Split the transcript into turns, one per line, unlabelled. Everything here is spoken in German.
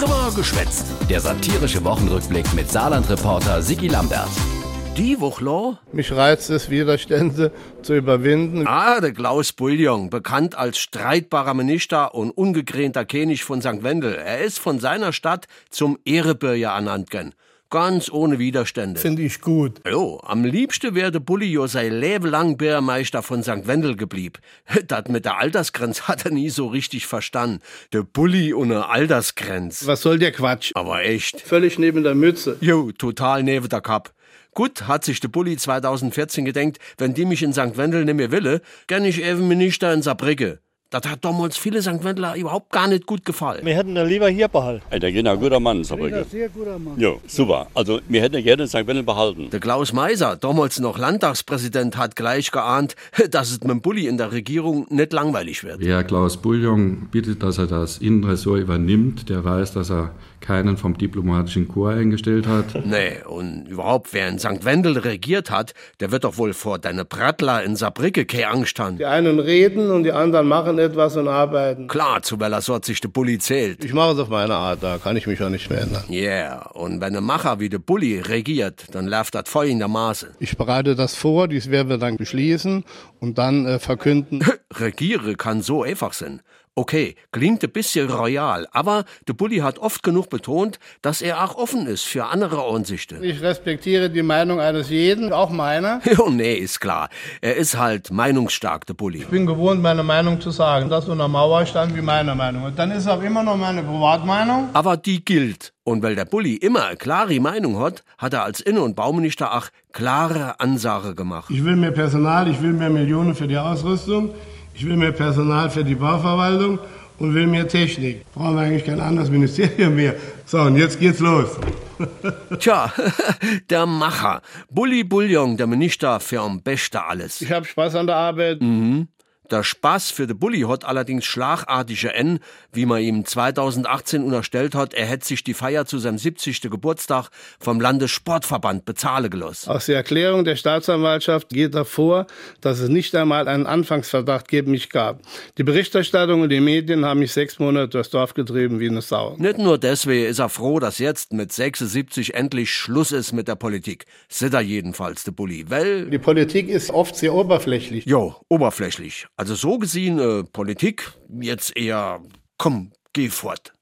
Drüber geschwätzt. Der satirische Wochenrückblick mit Saarland-Reporter Sigi Lambert.
Die Woche
Mich reizt es, Widerstände zu überwinden.
Ah, der Klaus Bullion, bekannt als streitbarer Minister und ungegrähnter König von St. Wendel. Er ist von seiner Stadt zum Ehrebürger ernannt gen. Ganz ohne Widerstände.
Finde ich gut.
Jo, am liebsten wäre der Bulli jo sein Leben lang Bürgermeister von St. Wendel geblieb. Das mit der Altersgrenze hat er nie so richtig verstanden. Der Bulli ohne Altersgrenze.
Was soll der Quatsch?
Aber echt.
Völlig neben der Mütze.
Jo, total neben der Kap. Gut, hat sich der Bulli 2014 gedenkt, wenn die mich in St. Wendel nicht mehr wille, gern ich eben Minister in Saarbrücke. Das hat damals viele St. Wendler überhaupt gar nicht gut gefallen.
Wir hätten ihn lieber hier behalten.
Ey, der Gina, guter Mann, Saarbrücke.
Sehr guter Mann.
Jo, super. Also, wir hätten gerne St. Wendel behalten.
Der Klaus Meiser, damals noch Landtagspräsident, hat gleich geahnt, dass es mit dem Bulli in der Regierung nicht langweilig wird.
Wer Klaus Bullion bittet, dass er das Innenressort übernimmt, der weiß, dass er keinen vom diplomatischen Korps eingestellt hat.
Nee, und überhaupt, wer in St. Wendel regiert hat, der wird doch wohl vor deine Prattler in Saarbrücke keine Angst haben.
Die einen reden und die anderen machen etwas und arbeiten.
Klar, zu welcher Sort sich der Bulli zählt.
Ich mache es auf meine Art, da kann ich mich auch nicht mehr ändern.
Yeah, und wenn ein Macher wie der Bulli regiert, dann läuft das folgendermaßen.
Ich bereite das vor, dies werden wir dann beschließen und dann äh, verkünden.
Regiere kann so einfach sein. Okay, klingt ein bisschen royal, aber der Bulli hat oft genug betont, dass er auch offen ist für andere Ansichten.
Ich respektiere die Meinung eines jeden, auch meiner.
Jo, nee, ist klar. Er ist halt meinungsstark, der Bulli.
Ich bin gewohnt, meine Meinung zu sagen. Das unter Mauer stand wie meine Meinung. Und dann ist auch immer noch meine Privatmeinung.
Aber die gilt. Und weil der Bulli immer eine klare Meinung hat, hat er als Innen- und Bauminister auch klare Ansage gemacht.
Ich will mehr Personal, ich will mehr Millionen für die Ausrüstung, ich will mehr Personal für die Bauverwaltung und will mehr Technik. Brauchen wir eigentlich kein anderes Ministerium mehr. So, und jetzt geht's los.
Tja, der Macher. Bulli Bullion, der Minister für am besten alles.
Ich habe Spaß an der Arbeit.
Der Spaß für de Bulli hat allerdings schlagartige N, wie man ihm 2018 unterstellt hat, er hätte sich die Feier zu seinem 70. Geburtstag vom Landessportverband bezahlen gelassen.
Aus der Erklärung der Staatsanwaltschaft geht hervor, dass es nicht einmal einen Anfangsverdacht gegen mich gab. Die Berichterstattung und die Medien haben mich sechs Monate durchs Dorf getrieben wie eine Sau.
Nicht nur deswegen ist er froh, dass jetzt mit 76 endlich Schluss ist mit der Politik. Sieht er jedenfalls, de Bulli. Weil,
Die Politik ist oft sehr oberflächlich.
jo, oberflächlich. Also so gesehen, äh, Politik jetzt eher, komm, geh fort.